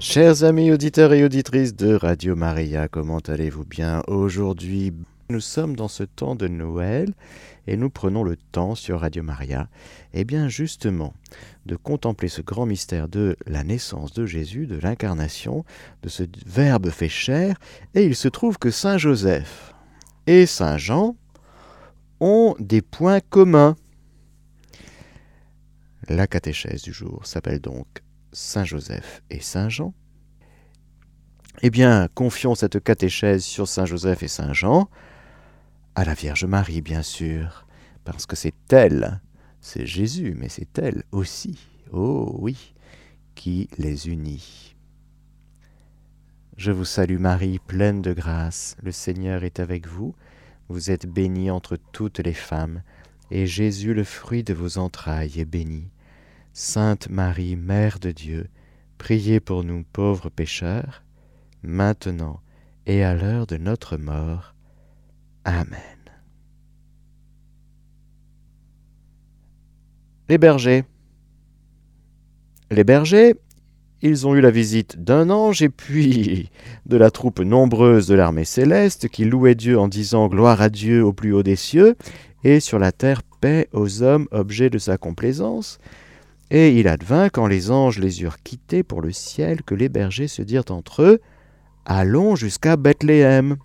Chers amis auditeurs et auditrices de Radio Maria, comment allez-vous bien Aujourd'hui, nous sommes dans ce temps de Noël et nous prenons le temps sur Radio Maria, et eh bien justement, de contempler ce grand mystère de la naissance de Jésus, de l'incarnation, de ce Verbe fait chair, et il se trouve que Saint Joseph et Saint Jean ont des points communs. La catéchèse du jour s'appelle donc Saint Joseph et Saint Jean. Eh bien, confions cette catéchèse sur Saint Joseph et Saint Jean à la Vierge Marie, bien sûr, parce que c'est elle, c'est Jésus, mais c'est elle aussi, oh oui, qui les unit. Je vous salue Marie, pleine de grâce, le Seigneur est avec vous, vous êtes bénie entre toutes les femmes, et Jésus, le fruit de vos entrailles, est béni. Sainte Marie, Mère de Dieu, priez pour nous pauvres pécheurs, maintenant et à l'heure de notre mort. Amen. Les bergers. Les bergers, ils ont eu la visite d'un ange et puis de la troupe nombreuse de l'armée céleste qui louait Dieu en disant Gloire à Dieu au plus haut des cieux et sur la terre paix aux hommes objets de sa complaisance. Et il advint, quand les anges les eurent quittés pour le ciel, que les bergers se dirent entre eux, Allons jusqu'à Bethléem,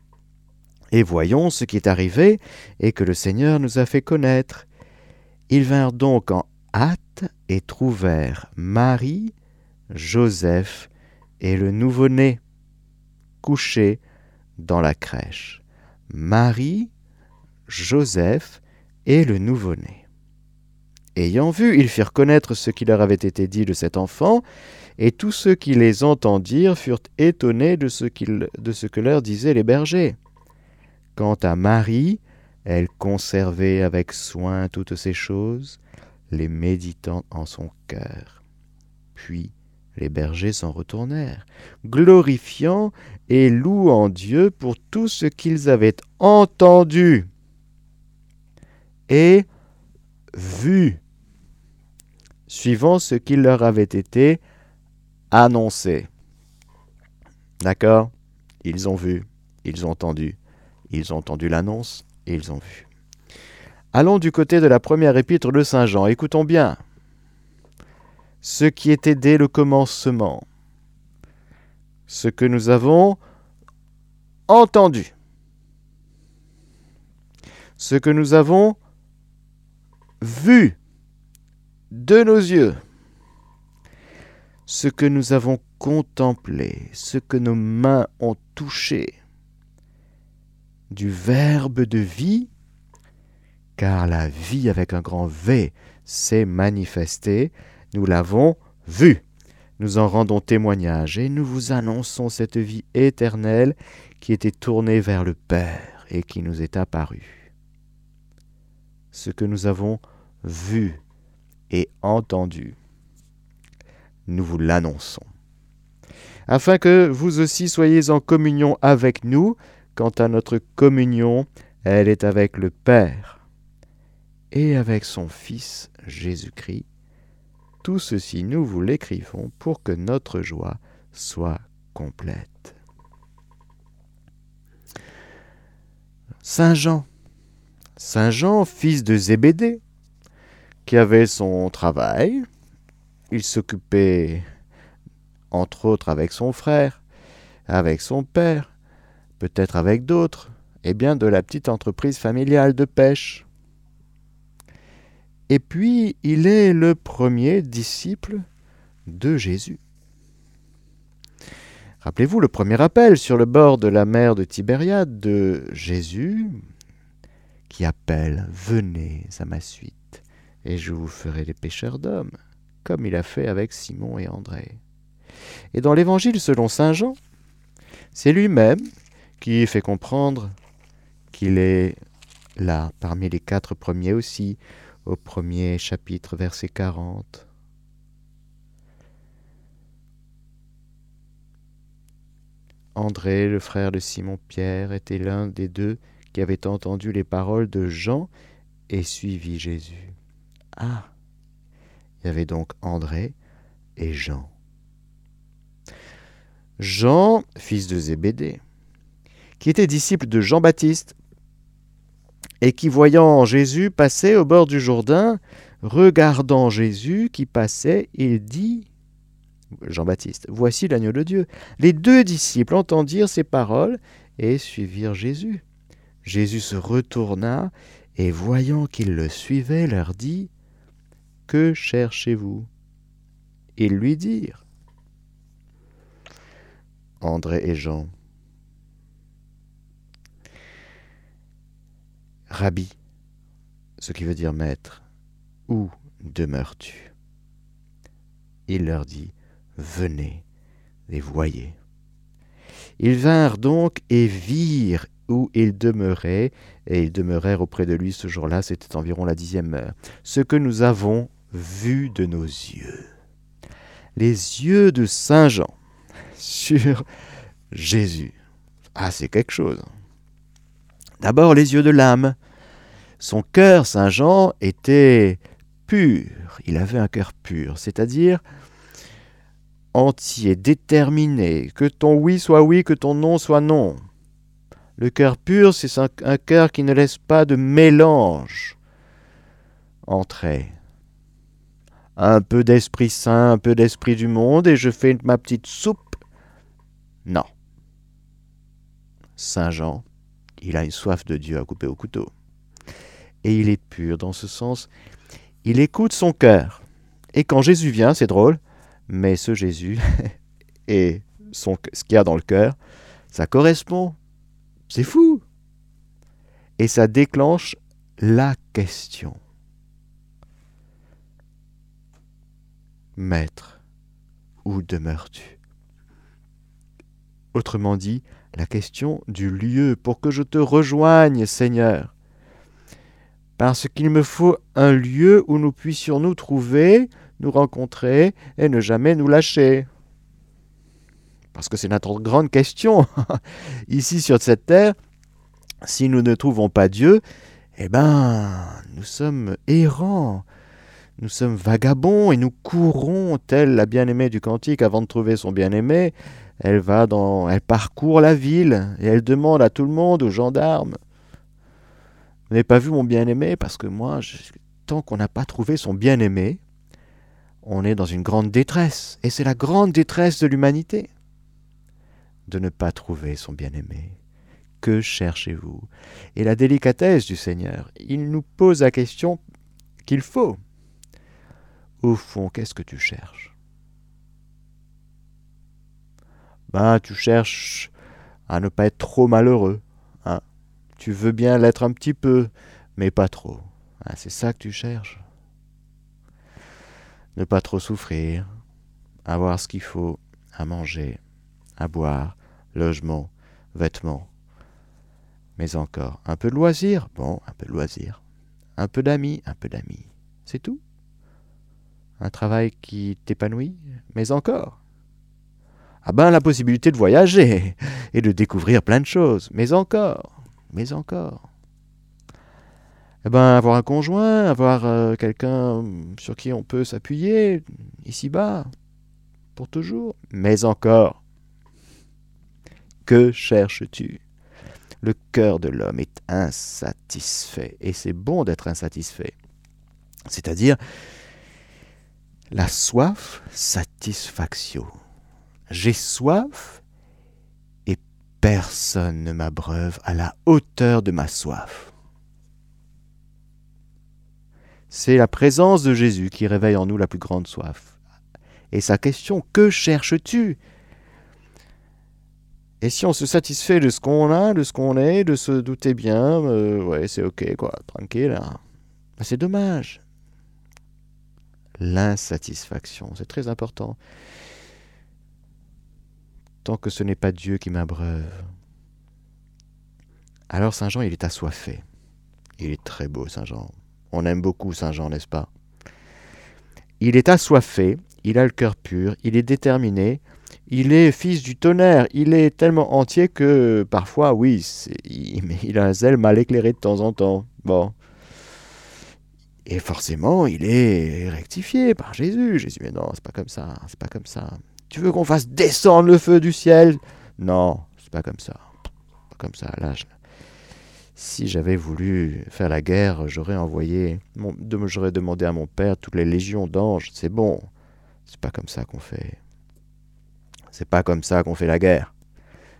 et voyons ce qui est arrivé, et que le Seigneur nous a fait connaître. Ils vinrent donc en hâte et trouvèrent Marie, Joseph et le nouveau-né, couchés dans la crèche. Marie, Joseph et le nouveau-né. Ayant vu, ils firent connaître ce qui leur avait été dit de cet enfant, et tous ceux qui les entendirent furent étonnés de ce, que leur disaient les bergers. Quant à Marie, elle conservait avec soin toutes ces choses, les méditant en son cœur. Puis les bergers s'en retournèrent, glorifiant et louant Dieu pour tout ce qu'ils avaient entendu et vu suivant ce qui leur avait été annoncé. D'accord? Ils ont vu, ils ont entendu, ils ont entendu l'annonce et ils ont vu. Allons du côté de la première épître de Saint Jean. Écoutons bien. Ce qui était dès le commencement, ce que nous avons entendu, ce que nous avons vu de nos yeux ce que nous avons contemplé, ce que nos mains ont touché, du Verbe de vie, car la vie avec un grand V s'est manifestée, nous l'avons vu. Nous en rendons témoignage et nous vous annonçons cette vie éternelle qui était tournée vers le Père et qui nous est apparue. Ce que nous avons vu et entendu. Nous vous l'annonçons. Afin que vous aussi soyez en communion avec nous, quant à notre communion, elle est avec le Père et avec son Fils Jésus-Christ. Tout ceci, nous vous l'écrivons pour que notre joie soit complète. Saint Jean, Saint Jean, fils de Zébédée, qui avait son travail. Il s'occupait, entre autres, avec son frère, avec son père, peut-être avec d'autres, et bien de la petite entreprise familiale de pêche. Et puis, il est le premier disciple de Jésus. Rappelez-vous le premier appel sur le bord de la mer de Tibériade de Jésus qui appelle Venez à ma suite et je vous ferai des pêcheurs d'hommes, comme il a fait avec Simon et André. Et dans l'Évangile selon Saint Jean, c'est lui-même qui fait comprendre qu'il est là, parmi les quatre premiers aussi, au premier chapitre, verset 40. André, le frère de Simon-Pierre, était l'un des deux qui avait entendu les paroles de Jean et suivi Jésus. Ah Il y avait donc André et Jean. Jean, fils de Zébédée, qui était disciple de Jean-Baptiste, et qui, voyant Jésus passer au bord du Jourdain, regardant Jésus qui passait, il dit, Jean-Baptiste, Voici l'agneau de Dieu. Les deux disciples entendirent ces paroles et suivirent Jésus. Jésus se retourna et voyant qu'ils le suivaient, leur dit, Que cherchez-vous? Ils lui dirent, André et Jean, Rabbi, ce qui veut dire maître, où demeures-tu? Il leur dit, Venez et voyez. Ils vinrent donc et virent où il demeurait, et ils demeurèrent auprès de lui ce jour-là, c'était environ la dixième heure. Ce que nous avons vu de nos yeux. Les yeux de Saint Jean sur Jésus. Ah, c'est quelque chose. D'abord les yeux de l'âme. Son cœur, Saint Jean, était pur. Il avait un cœur pur, c'est-à-dire entier, déterminé, que ton oui soit oui, que ton non soit non. Le cœur pur, c'est un, cœur qui ne laisse pas de mélange entrer. Un peu d'Esprit Saint, un peu d'Esprit du monde, et je fais ma petite soupe. Non. Saint Jean, il a une soif de Dieu à couper au couteau. Et il est pur dans ce sens. Il écoute son cœur. Et quand Jésus vient, c'est drôle, mais ce Jésus et son, ce qu'il y a dans le cœur, ça correspond. C'est fou. Et ça déclenche la question. Maître, où demeures-tu? Autrement dit, la question du lieu pour que je te rejoigne, Seigneur. Parce qu'il me faut un lieu où nous puissions nous trouver nous rencontrer et ne jamais nous lâcher. Parce que c'est notre grande question. Ici sur cette terre, si nous ne trouvons pas Dieu, eh ben, nous sommes errants, nous sommes vagabonds et nous courons, telle la bien-aimée du cantique avant de trouver son bien-aimé. Elle va dans, elle parcourt la ville et elle demande à tout le monde, aux gendarmes, vous n'avez pas vu mon bien-aimé? Parce que moi, tant qu'on n'a pas trouvé son bien-aimé, on est dans une grande détresse, et c'est la grande détresse de l'humanité, de ne pas trouver son bien-aimé. Que cherchez-vous? Et la délicatesse du Seigneur, il nous pose la question qu'il faut. Au fond, qu'est-ce que tu cherches? Ben, tu cherches à ne pas être trop malheureux. Hein tu veux bien l'être un petit peu, mais pas trop. Ah, c'est ça que tu cherches? Ne pas trop souffrir, avoir ce qu'il faut à manger, à boire, logement, vêtements. Mais encore, un peu de loisir, bon, un peu de loisir. Un peu d'amis, un peu d'amis. C'est tout. Un travail qui t'épanouit, mais encore. Ah ben la possibilité de voyager et de découvrir plein de choses, mais encore, mais encore eh ben, avoir un conjoint, avoir euh, quelqu'un sur qui on peut s'appuyer, ici-bas, pour toujours. Mais encore, que cherches-tu? Le cœur de l'homme est insatisfait, et c'est bon d'être insatisfait. C'est-à-dire la soif, satisfaction. J'ai soif et personne ne m'abreuve à la hauteur de ma soif. C'est la présence de Jésus qui réveille en nous la plus grande soif. Et sa question, que cherches-tu? Et si on se satisfait de ce qu'on a, de ce qu'on est, de se douter bien, euh, ouais, c'est ok, quoi, tranquille. Hein. Ben, c'est dommage. L'insatisfaction, c'est très important. Tant que ce n'est pas Dieu qui m'abreuve. Alors Saint Jean, il est assoiffé. Il est très beau, Saint Jean. On aime beaucoup Saint Jean, n'est-ce pas? Il est assoiffé, il a le cœur pur, il est déterminé, il est fils du tonnerre, il est tellement entier que parfois, oui, il, il a un zèle mal éclairé de temps en temps. Bon. Et forcément, il est rectifié par Jésus. Jésus, mais non, c'est pas comme ça, c'est pas comme ça. Tu veux qu'on fasse descendre le feu du ciel? Non, c'est pas comme ça. Pas comme ça. Là, si j'avais voulu faire la guerre, j'aurais envoyé, j'aurais demandé à mon père toutes les légions d'anges. C'est bon. C'est pas comme ça qu'on fait. C'est pas comme ça qu'on fait la guerre.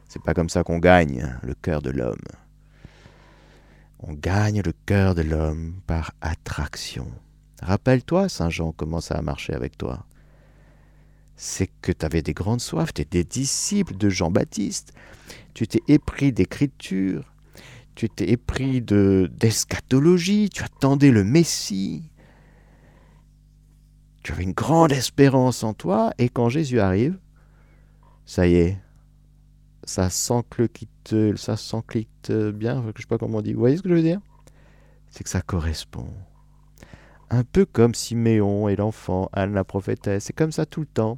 C'est pas comme ça qu'on gagne le cœur de l'homme. On gagne le cœur de l'homme par attraction. Rappelle-toi, Saint Jean, comment ça a marché avec toi. C'est que tu avais des grandes soifs, tu étais disciple de Jean-Baptiste, tu t'es épris d'écriture, tu t'es épris d'eschatologie, tu attendais le Messie. Tu avais une grande espérance en toi, et quand Jésus arrive, ça y est, ça s'enclique, ça s'enclique bien, je sais pas comment on dit. Vous voyez ce que je veux dire? C'est que ça correspond. Un peu comme Siméon et l'enfant, Anne la prophétesse, c'est comme ça tout le temps.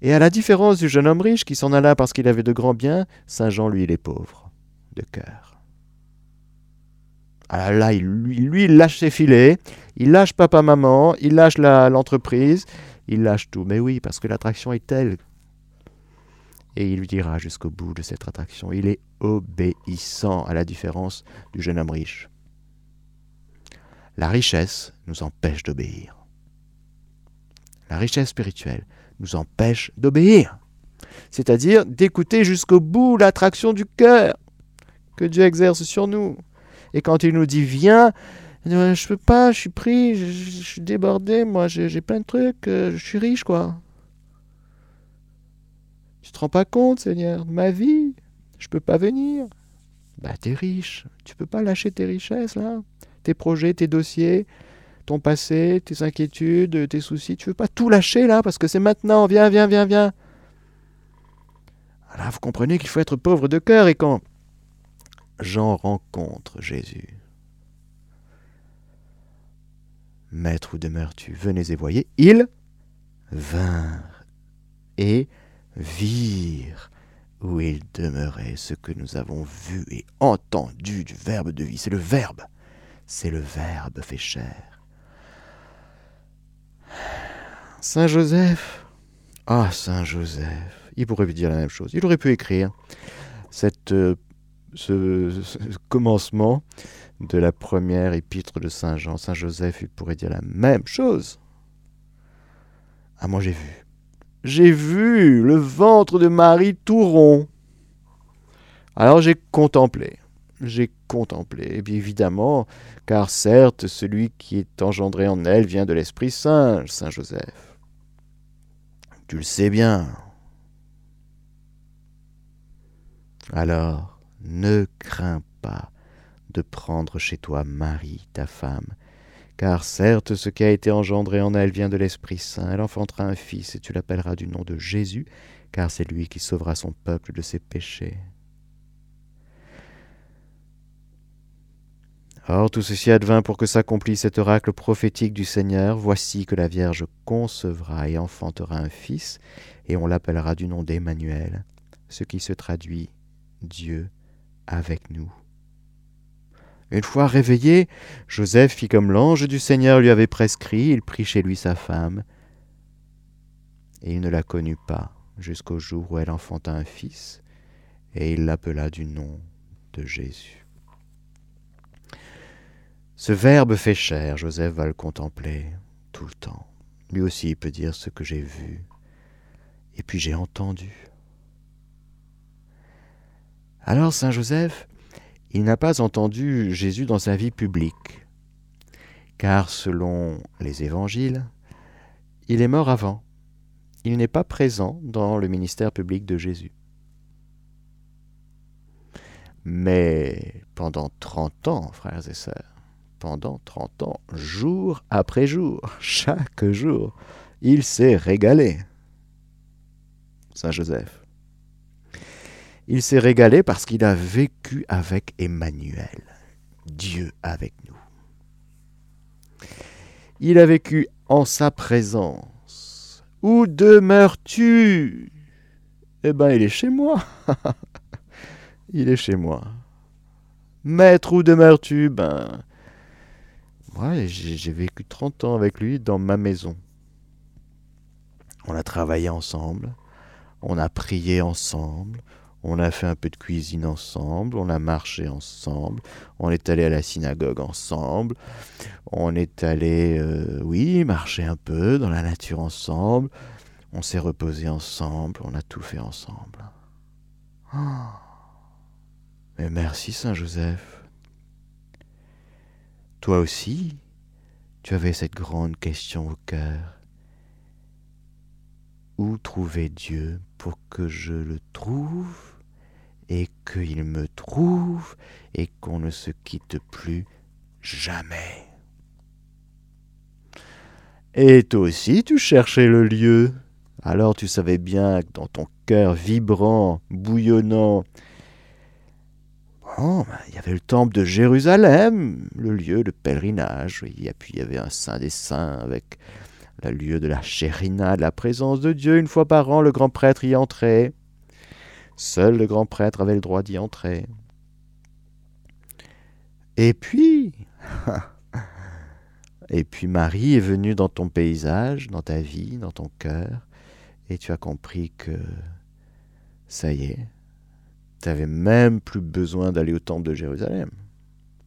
Et à la différence du jeune homme riche qui s'en alla parce qu'il avait de grands biens, Saint Jean, lui, il est pauvre de cœur. Ah là, il, lui, lui, il lâche ses filets, il lâche papa-maman, il lâche l'entreprise, il lâche tout. Mais oui, parce que l'attraction est telle et il lui dira jusqu'au bout de cette attraction. Il est obéissant, à la différence du jeune homme riche. La richesse nous empêche d'obéir. La richesse spirituelle nous empêche d'obéir, c'est-à-dire d'écouter jusqu'au bout l'attraction du cœur que Dieu exerce sur nous. Et quand il nous dit viens, je peux pas, je suis pris, je, suis débordé, moi j'ai plein de trucs, euh, je suis riche quoi. Te rends pas compte, Seigneur, ma vie Je peux pas venir. Bah, t'es riche. Tu peux pas lâcher tes richesses, là. Tes projets, tes dossiers, ton passé, tes inquiétudes, tes soucis. Tu veux pas tout lâcher, là, parce que c'est maintenant. Viens, viens, viens, viens. Alors, vous comprenez qu'il faut être pauvre de cœur. Et quand Jean rencontre Jésus, Maître, où demeures-tu Venez et voyez. Il vint et virent où il demeurait ce que nous avons vu et entendu du Verbe de vie. C'est le Verbe, c'est le Verbe fait chair. Saint Joseph, ah Saint Joseph, il pourrait dire la même chose. Il aurait pu écrire cette, euh, ce, commencement de la première épître de Saint Jean. Saint Joseph, il pourrait dire la même chose. Ah, moi j'ai vu j'ai vu le ventre de Marie tout rond. Alors j'ai contemplé, j'ai contemplé, et bien évidemment, car certes, celui qui est engendré en elle vient de l'Esprit Saint, Saint Joseph. Tu le sais bien. Alors, ne crains pas de prendre chez toi Marie, ta femme, car certes, ce qui a été engendré en elle vient de l'Esprit Saint. Elle enfantera un fils, et tu l'appelleras du nom de Jésus, car c'est lui qui sauvera son peuple de ses péchés. Or tout ceci advint pour que s'accomplisse cet oracle prophétique du Seigneur. Voici que la Vierge concevra et enfantera un fils, et on l'appellera du nom d'Emmanuel, ce qui se traduit Dieu avec nous. Une fois réveillé, Joseph fit comme l'ange du Seigneur lui avait prescrit, il prit chez lui sa femme, et il ne la connut pas jusqu'au jour où elle enfanta un fils, et il l'appela du nom de Jésus. Ce Verbe fait chair, Joseph va le contempler tout le temps. Lui aussi il peut dire ce que j'ai vu, et puis j'ai entendu. Alors Saint Joseph, il n'a pas entendu Jésus dans sa vie publique, car selon les évangiles, il est mort avant. Il n'est pas présent dans le ministère public de Jésus. Mais pendant 30 ans, frères et sœurs, pendant 30 ans, jour après jour, chaque jour, il s'est régalé. Saint Joseph. Il s'est régalé parce qu'il a vécu avec Emmanuel, Dieu avec nous. Il a vécu en sa présence. Où demeures-tu? Eh bien, il est chez moi. il est chez moi. Maître, où demeures-tu? Ben, moi, j'ai vécu 30 ans avec lui dans ma maison. On a travaillé ensemble, on a prié ensemble, on a fait un peu de cuisine ensemble, on a marché ensemble, on est allé à la synagogue ensemble, on est allé, euh, oui, marcher un peu dans la nature ensemble, on s'est reposé ensemble, on a tout fait ensemble. Mais merci Saint Joseph. Toi aussi, tu avais cette grande question au cœur. Où trouver Dieu pour que je le trouve? Et qu'il me trouve et qu'on ne se quitte plus jamais. Et toi aussi tu cherchais le lieu. Alors tu savais bien que dans ton cœur vibrant, bouillonnant, bon, ben, il y avait le temple de Jérusalem, le lieu de pèlerinage. Et puis il y avait un saint des saints avec le lieu de la chérina, de la présence de Dieu. Une fois par an, le grand prêtre y entrait. Seul le grand prêtre avait le droit d'y entrer. Et puis, et puis Marie est venue dans ton paysage, dans ta vie, dans ton cœur, et tu as compris que ça y est, tu n'avais même plus besoin d'aller au temple de Jérusalem.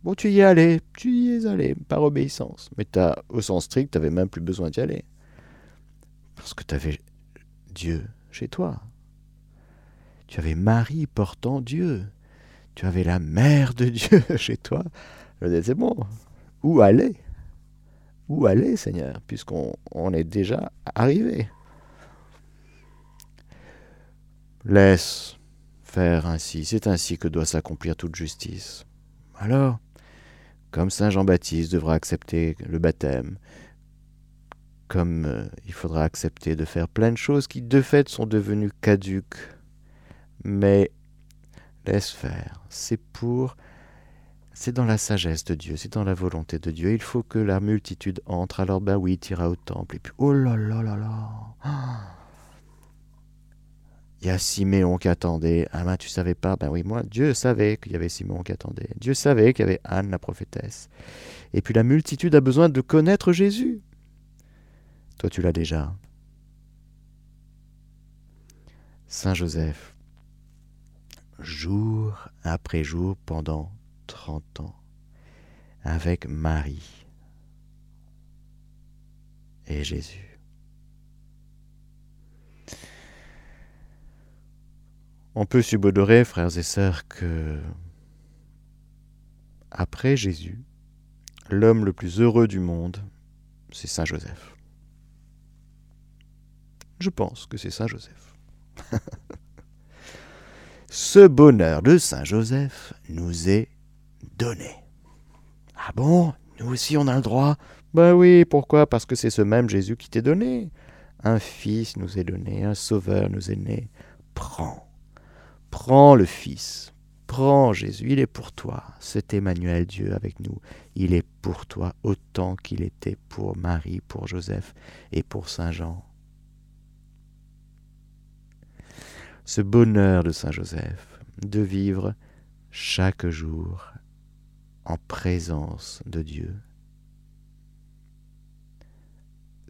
Bon, tu y es allé, tu y es allé, par obéissance. Mais as, au sens strict, tu n'avais même plus besoin d'y aller. Parce que tu avais Dieu chez toi. Tu avais Marie portant Dieu. Tu avais la mère de Dieu chez toi. Je disais, c'est bon. Où aller? Où aller, Seigneur, puisqu'on on est déjà arrivé? Laisse faire ainsi. C'est ainsi que doit s'accomplir toute justice. Alors, comme Saint Jean-Baptiste devra accepter le baptême, comme euh, il faudra accepter de faire plein de choses qui de fait sont devenues caduques mais laisse faire. C'est pour... C'est dans la sagesse de Dieu, c'est dans la volonté de Dieu. Il faut que la multitude entre. Alors, ben oui, tu iras au temple. Et puis, oh là là là là Il y a Siméon qui attendait. Ah ben, tu savais pas? Ben oui, moi, Dieu savait qu'il y avait Siméon qui attendait. Dieu savait qu'il y avait Anne, la prophétesse. Et puis, la multitude a besoin de connaître Jésus. Toi, tu l'as déjà. Saint Joseph, jour après jour pendant 30 ans avec Marie et Jésus. On peut subodorer, frères et sœurs, que après Jésus, l'homme le plus heureux du monde, c'est Saint Joseph. Je pense que c'est Saint Joseph. ce bonheur de Saint Joseph nous est donné. Ah bon? Nous aussi on a le droit? Ben oui, pourquoi? Parce que c'est ce même Jésus qui t'est donné. Un Fils nous est donné, un Sauveur nous est né. Prends, prends le Fils, prends Jésus, il est pour toi. C'est Emmanuel Dieu avec nous. Il est pour toi autant qu'il était pour Marie, pour Joseph et pour Saint Jean. Ce bonheur de Saint Joseph, de vivre chaque jour en présence de Dieu.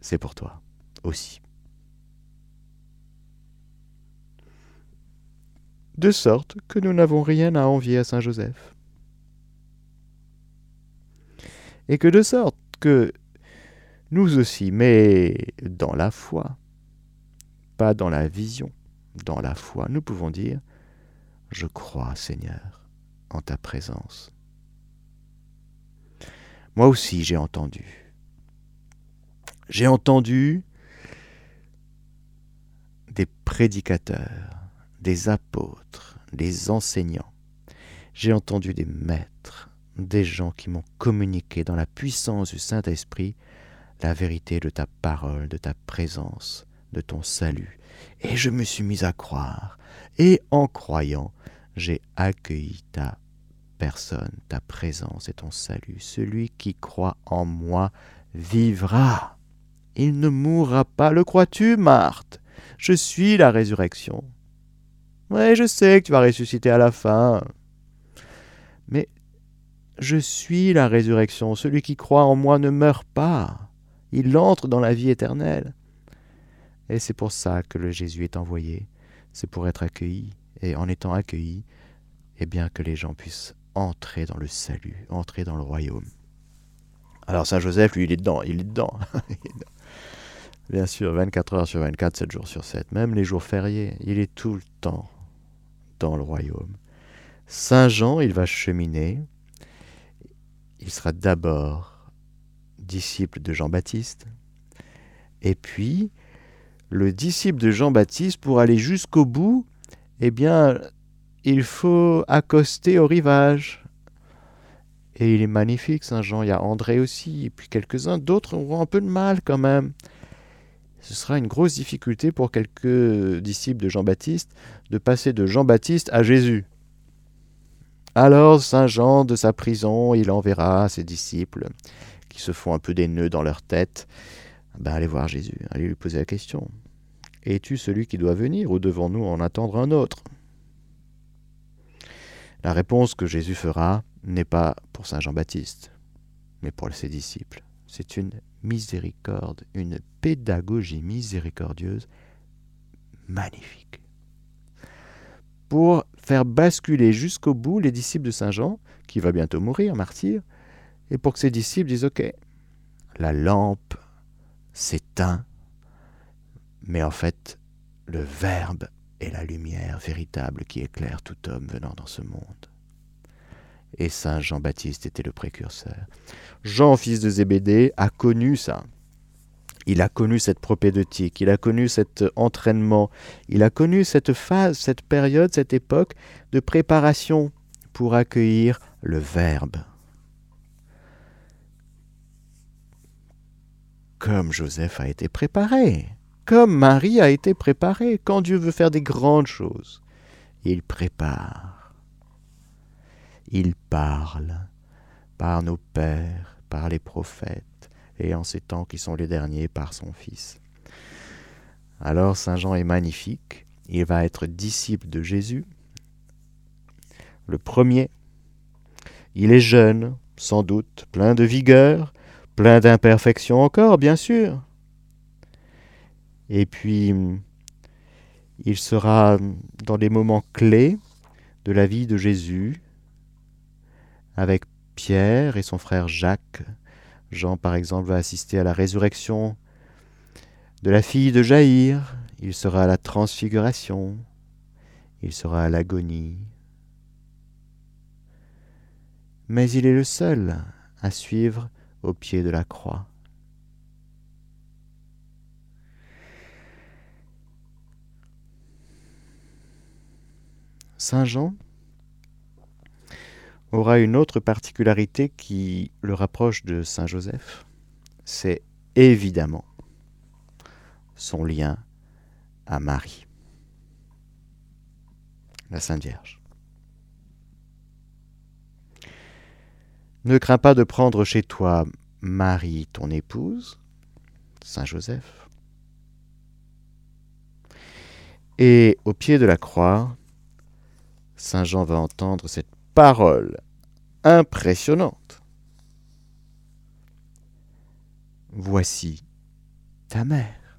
C'est pour toi aussi. De sorte que nous n'avons rien à envier à Saint Joseph. Et que de sorte que nous aussi, mais dans la foi, pas dans la vision, dans la foi, nous pouvons dire, je crois Seigneur en ta présence. Moi aussi j'ai entendu. J'ai entendu des prédicateurs, des apôtres, des enseignants. J'ai entendu des maîtres, des gens qui m'ont communiqué dans la puissance du Saint-Esprit la vérité de ta parole, de ta présence, de ton salut. Et je me suis mis à croire. Et en croyant, j'ai accueilli ta personne, ta présence et ton salut. Celui qui croit en moi vivra. Il ne mourra pas. Le crois-tu, Marthe? Je suis la résurrection. Oui, je sais que tu vas ressusciter à la fin. Mais je suis la résurrection. Celui qui croit en moi ne meurt pas. Il entre dans la vie éternelle. Et c'est pour ça que le Jésus est envoyé. C'est pour être accueilli. Et en étant accueilli, eh bien que les gens puissent entrer dans le salut, entrer dans le royaume. Alors Saint Joseph, lui, il est dedans, il est dedans. Bien sûr, 24 heures sur 24, 7 jours sur 7, même les jours fériés, il est tout le temps dans le royaume. Saint Jean, il va cheminer. Il sera d'abord disciple de Jean-Baptiste. Et puis, le disciple de Jean-Baptiste, pour aller jusqu'au bout, eh bien, il faut accoster au rivage. Et il est magnifique, Saint Jean. Il y a André aussi, et puis quelques-uns. D'autres auront un peu de mal quand même. Ce sera une grosse difficulté pour quelques disciples de Jean-Baptiste de passer de Jean-Baptiste à Jésus. Alors Saint Jean, de sa prison, il enverra ses disciples qui se font un peu des nœuds dans leur tête. Ben, allez voir Jésus, allez lui poser la question. Es-tu celui qui doit venir ou devons-nous en attendre un autre? La réponse que Jésus fera n'est pas pour Saint Jean-Baptiste, mais pour ses disciples. C'est une miséricorde, une pédagogie miséricordieuse magnifique. Pour faire basculer jusqu'au bout les disciples de Saint Jean, qui va bientôt mourir, martyr, et pour que ses disciples disent Ok, la lampe s'éteint, mais en fait, le Verbe est la lumière véritable qui éclaire tout homme venant dans ce monde et Saint Jean-Baptiste était le précurseur. Jean, fils de Zébédée, a connu ça. Il a connu cette propédeutique, il a connu cet entraînement, il a connu cette phase, cette période, cette époque de préparation pour accueillir le Verbe. Comme Joseph a été préparé, comme Marie a été préparée, quand Dieu veut faire des grandes choses, il prépare il parle par nos pères, par les prophètes, et en ces temps qui sont les derniers par son Fils. Alors Saint Jean est magnifique, il va être disciple de Jésus. Le premier, il est jeune, sans doute, plein de vigueur, plein d'imperfections encore, bien sûr. Et puis, il sera dans des moments clés de la vie de Jésus, avec Pierre et son frère Jacques. Jean, par exemple, va assister à la résurrection de la fille de Jaïr. Il sera à la transfiguration. Il sera à l'agonie. Mais il est le seul à suivre au pied de la croix. Saint Jean aura une autre particularité qui le rapproche de Saint Joseph, c'est évidemment son lien à Marie, la Sainte Vierge. Ne crains pas de prendre chez toi Marie, ton épouse, Saint Joseph, et au pied de la croix, Saint Jean va entendre cette parole impressionnante. Voici ta mère.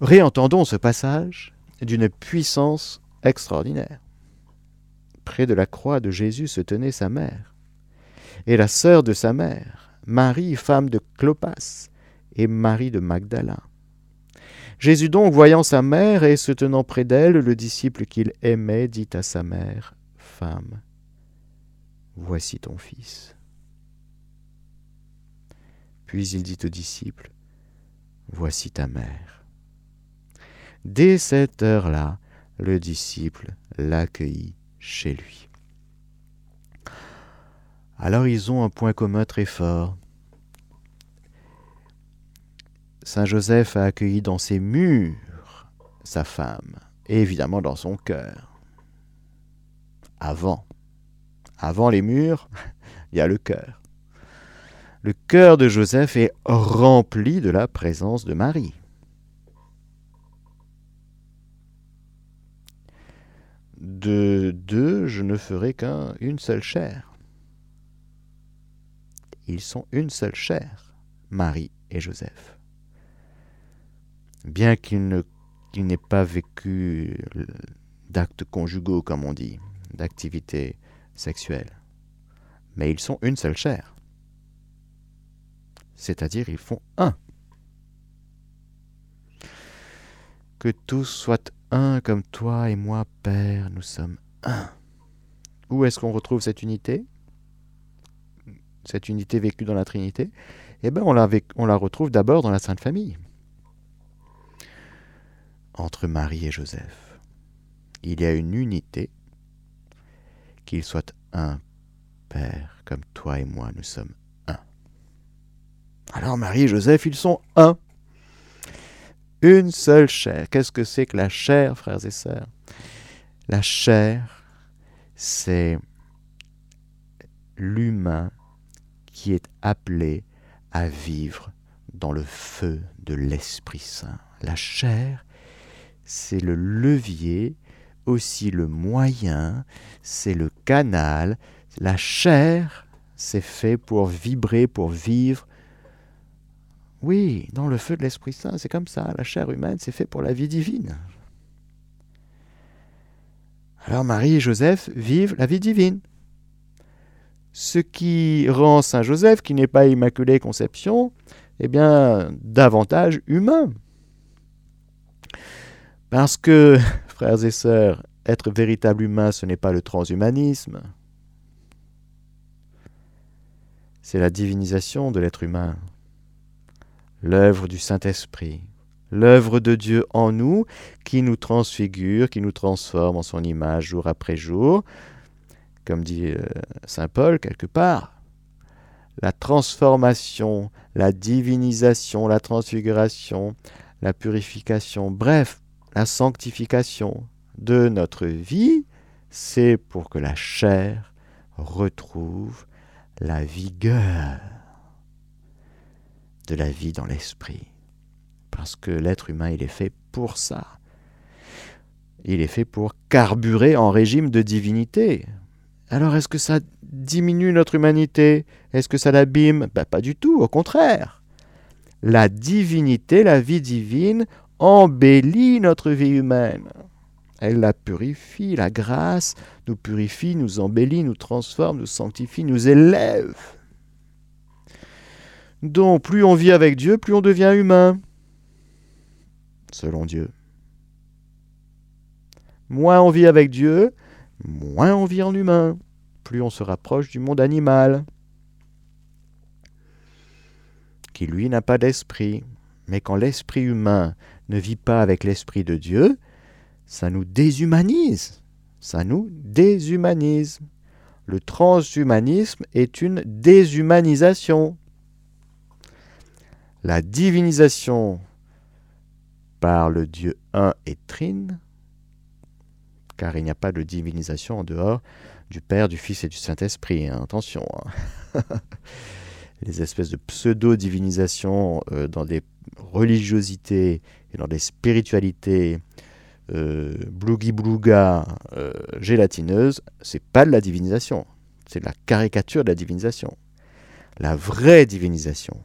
Réentendons ce passage d'une puissance extraordinaire. Près de la croix de Jésus se tenait sa mère, et la sœur de sa mère, Marie, femme de Clopas, et Marie de Magdala. Jésus donc, voyant sa mère et se tenant près d'elle, le disciple qu'il aimait, dit à sa mère, femme, voici ton fils. Puis il dit aux disciples, voici ta mère. Dès cette heure-là, le disciple l'accueillit chez lui. Alors ils ont un point commun très fort. Saint Joseph a accueilli dans ses murs sa femme, et évidemment dans son cœur avant. Avant les murs, il y a le cœur. Le cœur de Joseph est rempli de la présence de Marie. De deux, je ne ferai qu'une seule chair. Ils sont une seule chair, Marie et Joseph. bien qu'ils n'aient pas vécu d'actes conjugaux, comme on dit, d'activités sexuelles. Mais ils sont une seule chair. C'est-à-dire ils font un. Que tous soient un comme toi et moi, Père, nous sommes un. Où est-ce qu'on retrouve cette unité? Cette unité vécue dans la Trinité Eh bien, on la, on la retrouve d'abord dans la Sainte Famille. Entre Marie et Joseph, il y a une unité, qu'il soit un Père, comme toi et moi, nous sommes un. Alors Marie et Joseph, ils sont un une seule chair. Qu'est-ce que c'est que la chair, frères et sœurs? La chair, c'est l'humain qui est appelé à vivre dans le feu de l'Esprit Saint. La chair, c'est le levier, aussi le moyen, c'est le canal. La chair, c'est fait pour vibrer, pour vivre oui, dans le feu de l'Esprit Saint, c'est comme ça. La chair humaine, c'est fait pour la vie divine. Alors Marie et Joseph vivent la vie divine. Ce qui rend Saint Joseph, qui n'est pas immaculé conception, eh bien, davantage humain. Parce que, frères et sœurs, être véritable humain, ce n'est pas le transhumanisme. C'est la divinisation de l'être humain l'œuvre du Saint-Esprit, l'œuvre de Dieu en nous qui nous transfigure, qui nous transforme en son image jour après jour, comme dit euh, Saint Paul quelque part. La transformation, la divinisation, la transfiguration, la purification, bref, la sanctification de notre vie, c'est pour que la chair retrouve la vigueur de la vie dans l'esprit. Parce que l'être humain, il est fait pour ça. Il est fait pour carburer en régime de divinité. Alors est-ce que ça diminue notre humanité? Est-ce que ça l'abîme? Ben, Pas du tout, au contraire. La divinité, la vie divine, embellit notre vie humaine. Elle la purifie, la grâce nous purifie, nous embellit, nous transforme, nous sanctifie, nous élève. Donc plus on vit avec Dieu, plus on devient humain, selon Dieu. Moins on vit avec Dieu, moins on vit en humain, plus on se rapproche du monde animal, qui lui n'a pas d'esprit. Mais quand l'esprit humain ne vit pas avec l'esprit de Dieu, ça nous déshumanise. Ça nous déshumanise. Le transhumanisme est une déshumanisation la divinisation par le Dieu un et trine, car il n'y a pas de divinisation en dehors du Père, du Fils et du Saint-Esprit. Attention. Hein. Les espèces de pseudo-divinisation euh, dans des religiosités et dans des spiritualités euh, blouga euh, gélatineuses, c'est pas de la divinisation. C'est de la caricature de la divinisation. La vraie divinisation,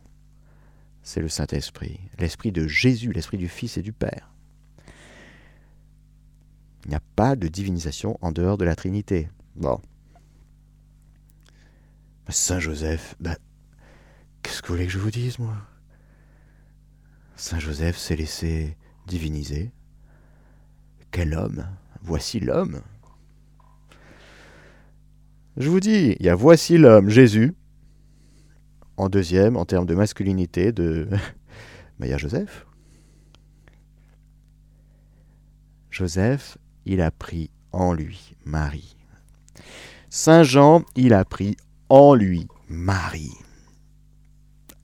c'est le Saint-Esprit, l'Esprit de Jésus, l'Esprit du Fils et du Père. Il n'y a pas de divinisation en dehors de la Trinité. Bon. Saint Joseph, ben, qu'est-ce que vous voulez que je vous dise, moi? Saint Joseph s'est laissé diviniser. Quel homme? Voici l'homme. Je vous dis, il y a voici l'homme, Jésus, en deuxième, en termes de masculinité, de... il y a Joseph. Joseph, il a pris en lui Marie. Saint Jean, il a pris en lui Marie.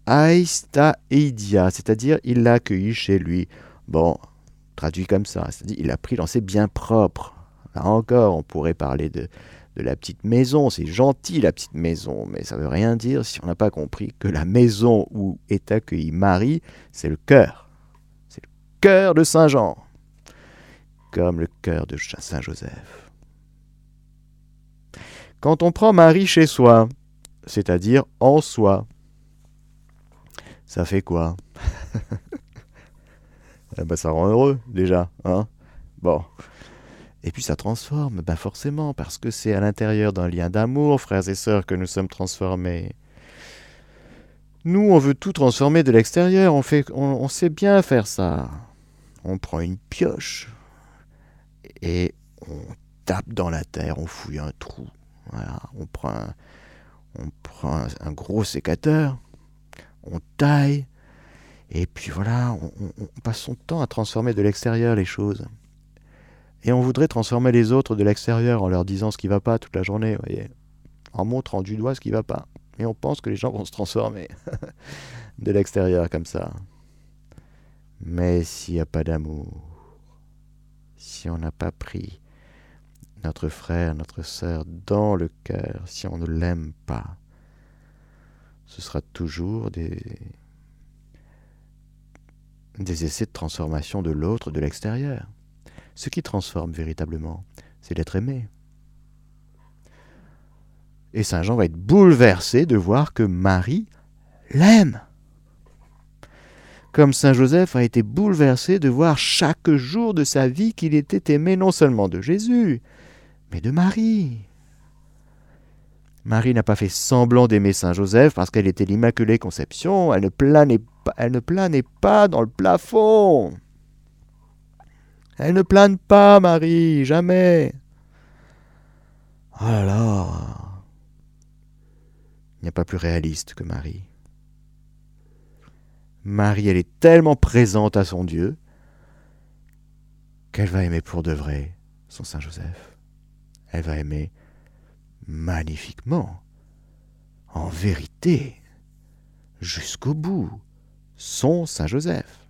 Aïsta Eidia, c'est-à-dire il l'a accueilli chez lui. Bon, traduit comme ça, c'est-à-dire il a pris dans ses biens propres. Là encore, on pourrait parler de, de la petite maison. C'est gentil la petite maison, mais ça ne veut rien dire si on n'a pas compris que la maison où est accueilli Marie, c'est le cœur. C'est le cœur de Saint Jean, comme le cœur de Saint Joseph. Quand on prend Marie chez soi, c'est-à-dire en soi, ça fait quoi? Eh ben, ça rend heureux déjà. Hein? Bon. Et puis ça transforme, ben forcément, parce que c'est à l'intérieur d'un lien d'amour, frères et sœurs, que nous sommes transformés. Nous, on veut tout transformer de l'extérieur, on, sait bien faire ça. On prend une pioche et on tape dans la terre, on fouille un trou. On prend un, gros sécateur, on taille, et puis voilà, on, passe son temps à transformer de l'extérieur les choses. Et on voudrait transformer les autres de l'extérieur en leur disant ce qui va pas toute la journée, voyez, en montrant du doigt ce qui va pas. Et on pense que les gens vont se transformer de l'extérieur comme ça. Mais s'il n'y a pas d'amour, si on n'a pas pris notre frère, notre sœur dans le cœur, si on ne l'aime pas, ce sera toujours des, des essais de transformation de l'autre de l'extérieur. Ce qui transforme véritablement, c'est d'être aimé. Et Saint Jean va être bouleversé de voir que Marie l'aime. Comme Saint Joseph a été bouleversé de voir chaque jour de sa vie qu'il était aimé non seulement de Jésus, mais de Marie. Marie n'a pas fait semblant d'aimer Saint Joseph parce qu'elle était l'Immaculée Conception, elle ne planait pas dans le plafond. Elle ne plane pas, Marie, jamais. Oh. Il n'y a pas plus réaliste que Marie. Marie, elle est tellement présente à son Dieu qu'elle va aimer pour de vrai son Saint Joseph. Elle va aimer magnifiquement, en vérité, jusqu'au bout son Saint Joseph.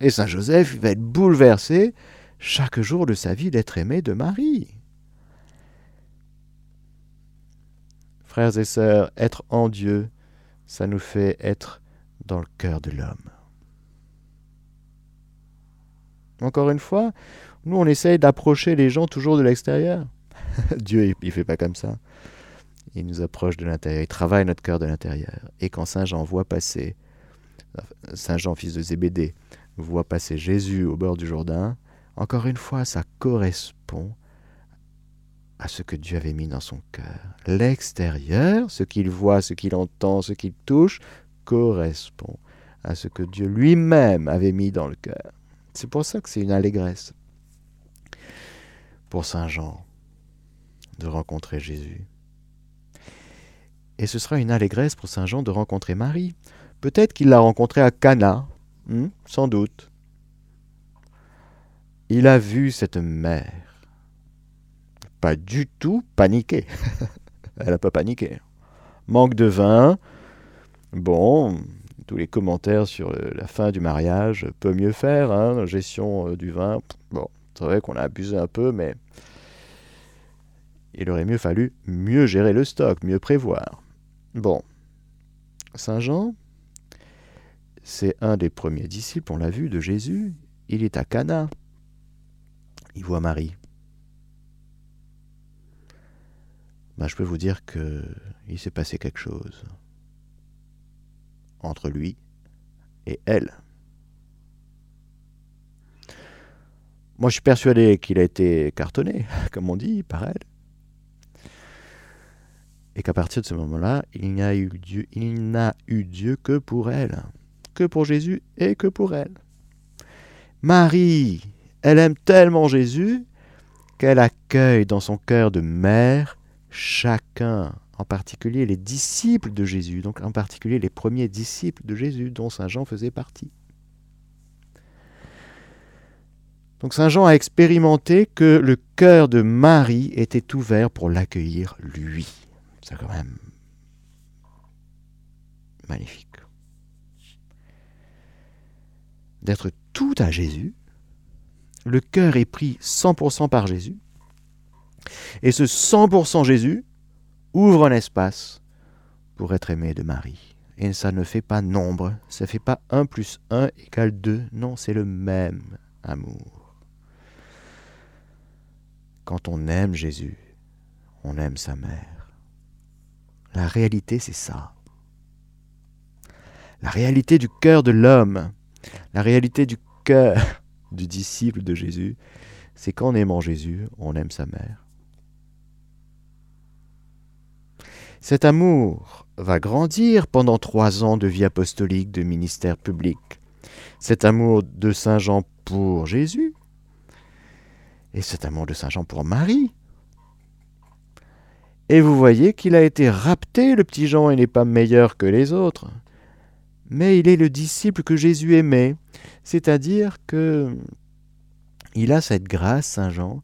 Et Saint Joseph va être bouleversé chaque jour de sa vie d'être aimé de Marie. Frères et sœurs, être en Dieu, ça nous fait être dans le cœur de l'homme. Encore une fois, nous on essaye d'approcher les gens toujours de l'extérieur. Dieu, il ne fait pas comme ça. Il nous approche de l'intérieur, il travaille notre cœur de l'intérieur. Et quand Saint Jean voit passer Saint Jean, fils de Zébédée, voit passer Jésus au bord du Jourdain, encore une fois, ça correspond à ce que Dieu avait mis dans son cœur. L'extérieur, ce qu'il voit, ce qu'il entend, ce qu'il touche, correspond à ce que Dieu lui-même avait mis dans le cœur. C'est pour ça que c'est une allégresse pour Saint Jean de rencontrer Jésus. Et ce sera une allégresse pour Saint Jean de rencontrer Marie. Peut-être qu'il l'a rencontrée à Cana, hmm, sans doute. Il a vu cette mère. Pas du tout paniquer. Elle n'a pas paniqué. Manque de vin. Bon, tous les commentaires sur la fin du mariage peut mieux faire, hein, gestion euh, du vin. Bon, c'est vrai qu'on a abusé un peu, mais il aurait mieux fallu mieux gérer le stock, mieux prévoir. Bon, Saint Jean, c'est un des premiers disciples, on l'a vu, de Jésus. Il est à Cana. Il voit Marie. Ben, je peux vous dire que il s'est passé quelque chose entre lui et elle. Moi, je suis persuadé qu'il a été cartonné, comme on dit, par elle. Et qu'à partir de ce moment-là, il n'a eu Dieu, eu Dieu que pour elle que pour Jésus et que pour elle. Marie, elle aime tellement Jésus qu'elle accueille dans son cœur de mère chacun, en particulier les disciples de Jésus, donc en particulier les premiers disciples de Jésus dont Saint Jean faisait partie. Donc Saint Jean a expérimenté que le cœur de Marie était ouvert pour l'accueillir lui. C'est quand même magnifique. d'être tout à Jésus. Le cœur est pris 100% par Jésus. Et ce 100% Jésus ouvre un espace pour être aimé de Marie. Et ça ne fait pas nombre, ça ne fait pas 1 plus 1 égale 2. Non, c'est le même amour. Quand on aime Jésus, on aime sa mère. La réalité, c'est ça. La réalité du cœur de l'homme, la réalité du cœur du disciple de Jésus, c'est qu'en aimant Jésus, on aime sa mère. Cet amour va grandir pendant trois ans de vie apostolique, de ministère public. Cet amour de Saint Jean pour Jésus et cet amour de Saint Jean pour Marie. Et vous voyez qu'il a été rapté, le petit Jean, et n'est pas meilleur que les autres. Mais il est le disciple que Jésus aimait, c'est-à-dire que il a cette grâce, Saint Jean,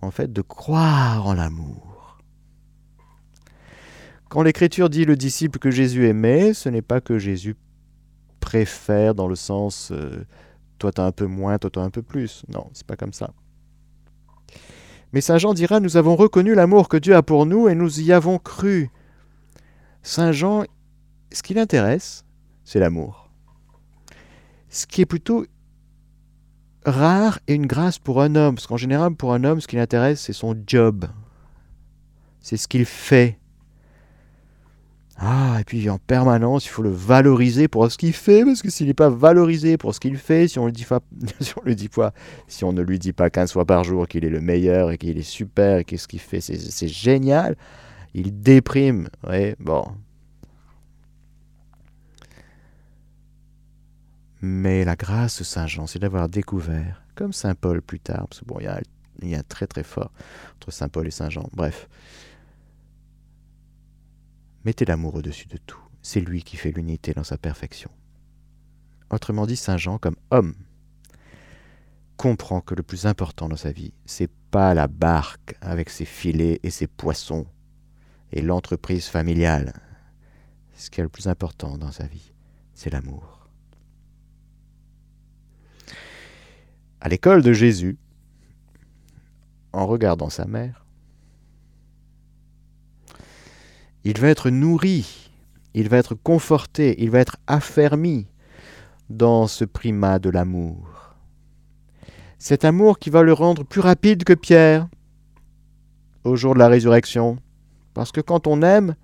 en fait, de croire en l'amour. Quand l'Écriture dit le disciple que Jésus aimait, ce n'est pas que Jésus préfère dans le sens euh, toi t'as un peu moins, toi t'as un peu plus. Non, c'est pas comme ça. Mais Saint Jean dira, nous avons reconnu l'amour que Dieu a pour nous et nous y avons cru. Saint Jean, ce qui l'intéresse, c'est l'amour. Ce qui est plutôt rare et une grâce pour un homme, parce qu'en général, pour un homme, ce qui l'intéresse, c'est son job. C'est ce qu'il fait. Ah, et puis en permanence, il faut le valoriser pour ce qu'il fait, parce que s'il n'est pas valorisé pour ce qu'il fait, si on, le dit si on le dit pas, si on ne lui dit pas 15 fois par jour qu'il est le meilleur et qu'il est super et qu'est-ce qu'il fait, c'est génial, il déprime. Bon. Mais la grâce de Saint Jean, c'est d'avoir découvert, comme Saint Paul plus tard, parce que bon, il y a, il y a très très fort entre Saint Paul et Saint Jean, bref. Mettez l'amour au-dessus de tout. C'est lui qui fait l'unité dans sa perfection. Autrement dit, Saint Jean, comme homme, comprend que le plus important dans sa vie, c'est pas la barque avec ses filets et ses poissons et l'entreprise familiale. Ce qui est le plus important dans sa vie, c'est l'amour. À l'école de Jésus, en regardant sa mère, Il va être nourri, il va être conforté, il va être affermi dans ce primat de l'amour. Cet amour qui va le rendre plus rapide que Pierre au jour de la résurrection. Parce que quand on aime,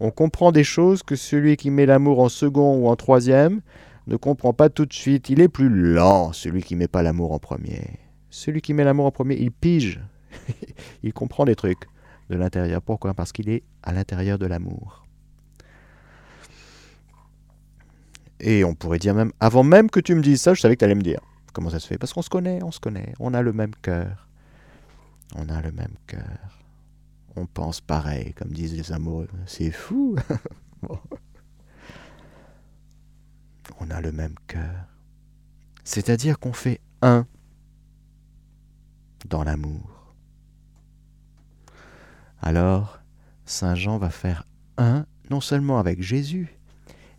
on comprend des choses que celui qui met l'amour en second ou en troisième ne comprend pas tout de suite. Il est plus lent, celui qui met pas l'amour en premier. Celui qui met l'amour en premier, il pige. il comprend des trucs de l'intérieur. Pourquoi? Parce qu'il est à l'intérieur de l'amour. Et on pourrait dire même, avant même que tu me dises ça, je savais que tu allais me dire. Comment ça se fait? Parce qu'on se connaît, on se connaît, on a le même cœur. On a le même cœur. On pense pareil, comme disent les amoureux. C'est fou On a le même cœur. C'est-à-dire qu'on fait un dans l'amour alors Saint Jean va faire un, non seulement avec Jésus,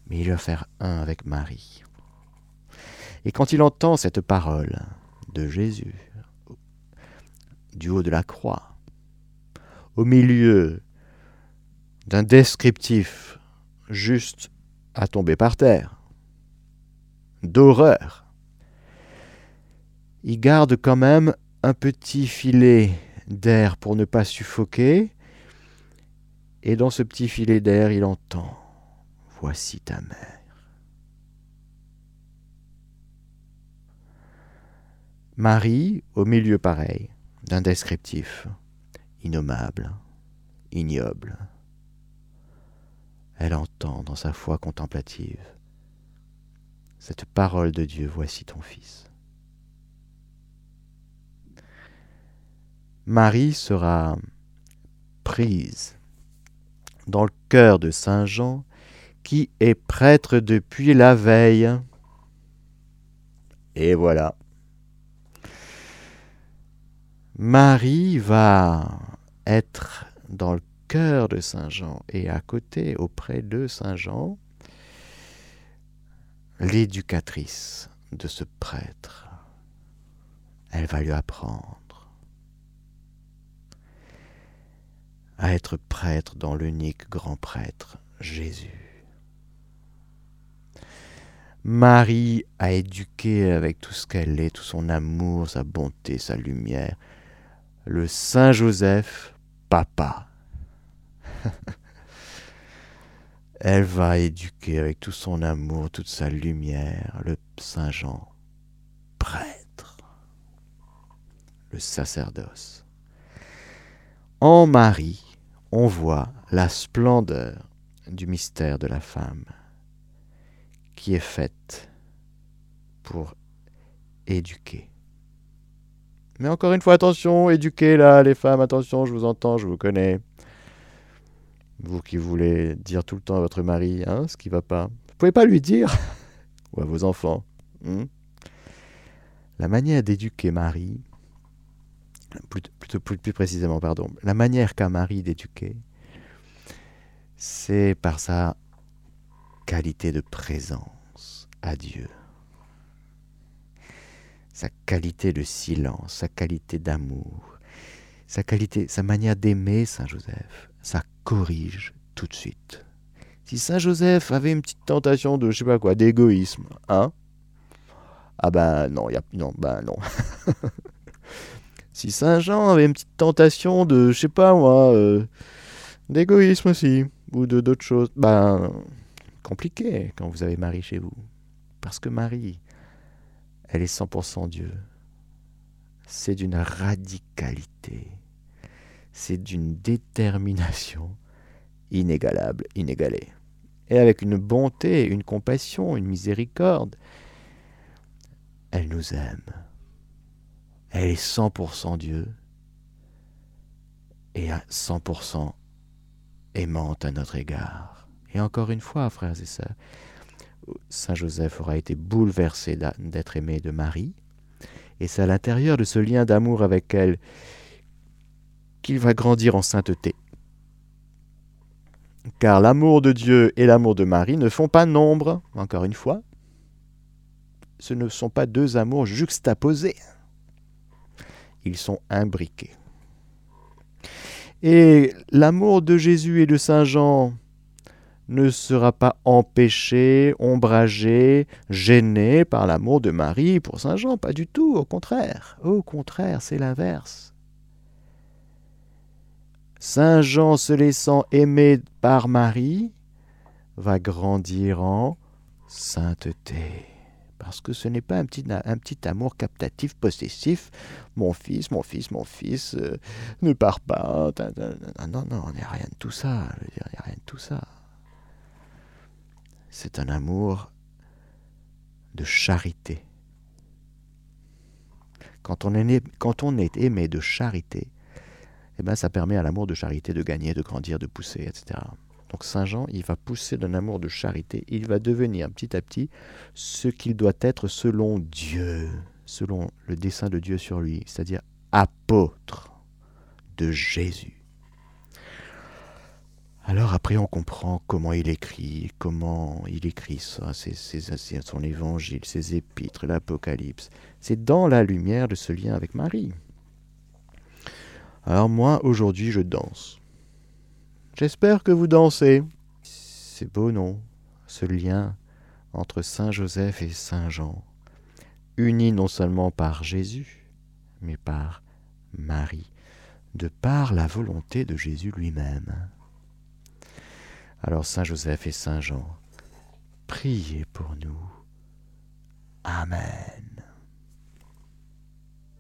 mais il va faire un avec Marie. Et quand il entend cette parole de Jésus, du haut de la croix, au milieu d'un descriptif juste à tomber par terre, d'horreur, il garde quand même un petit filet d'air pour ne pas suffoquer. Et dans ce petit filet d'air, il entend Voici ta mère. Marie, au milieu pareil, d'un descriptif, innommable, ignoble. Elle entend dans sa foi contemplative cette parole de Dieu, voici ton Fils. Marie sera prise dans le cœur de Saint Jean, qui est prêtre depuis la veille. Et voilà. Marie va être dans le cœur de Saint Jean et à côté, auprès de Saint Jean, l'éducatrice de ce prêtre. Elle va lui apprendre à être prêtre dans l'unique grand prêtre, Jésus. Marie a éduqué avec tout ce qu'elle est, tout son amour, sa bonté, sa lumière, le Saint Joseph, papa. Elle va éduquer avec tout son amour, toute sa lumière, le Saint Jean, prêtre, le sacerdoce. En Marie, on voit la splendeur du mystère de la femme qui est faite pour éduquer. Mais encore une fois, attention, éduquer là, les femmes, attention, je vous entends, je vous connais. Vous qui voulez dire tout le temps à votre mari hein, ce qui va pas, vous pouvez pas lui dire, ou à vos enfants. Hmm? la manière d'éduquer Marie, plutôt, plus, plus précisément, pardon, la manière qu'a Marie d'éduquer, c'est par sa qualité de présence à Dieu, sa qualité de silence, sa qualité d'amour, sa qualité, sa manière d'aimer Saint Joseph, ça corrige tout de suite. Si Saint Joseph avait une petite tentation de, je sais pas quoi, d'égoïsme, hein Ah ben non, y a, non, ben non. si Saint Jean avait une petite tentation de, je sais pas moi, euh, d'égoïsme aussi, ou de d'autres choses, ben compliqué quand vous avez Marie chez vous. Parce que Marie, elle est 100% Dieu. C'est d'une radicalité, c'est d'une détermination inégalable, inégalée. Et avec une bonté, une compassion, une miséricorde, elle nous aime. Elle est 100% Dieu et à 100% aimante à notre égard. Et encore une fois, frères et sœurs, Saint Joseph aura été bouleversé d'être aimé de Marie, et c'est à l'intérieur de ce lien d'amour avec elle qu'il va grandir en sainteté. Car l'amour de Dieu et l'amour de Marie ne font pas nombre, encore une fois. Ce ne sont pas deux amours juxtaposés. Ils sont imbriqués. Et l'amour de Jésus et de Saint Jean ne sera pas empêché, ombragé, gêné par l'amour de Marie pour Saint Jean, pas du tout, au contraire. Au contraire, c'est l'inverse. Saint Jean se laissant aimer par Marie va grandir en sainteté parce que ce n'est pas un petit, un petit amour captatif, possessif. Mon fils, mon fils, mon fils, euh, ne pars pas. Non, non, il n'y a rien de tout ça. Il n'y a rien de tout ça. C'est un amour de charité. Quand on est, quand on est aimé de charité, eh ben, ça permet à l'amour de charité de gagner, de grandir, de pousser, etc. Donc Saint Jean, il va pousser d'un amour de charité, il va devenir petit à petit ce qu'il doit être selon Dieu, selon le dessein de Dieu sur lui, c'est-à-dire apôtre de Jésus. Alors après on comprend comment il écrit, comment il écrit ça, son évangile, ses épîtres, l'Apocalypse. C'est dans la lumière de ce lien avec Marie. Alors moi, aujourd'hui, je danse. J'espère que vous dansez. C'est beau, non? Ce lien entre Saint Joseph et Saint Jean, unis non seulement par Jésus, mais par Marie, de par la volonté de Jésus lui-même. Alors Saint Joseph et Saint Jean, priez pour nous. Amen.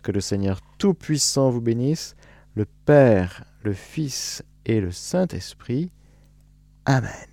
Que le Seigneur Tout-Puissant vous bénisse, le Père, le Fils et le Saint-Esprit. Amen.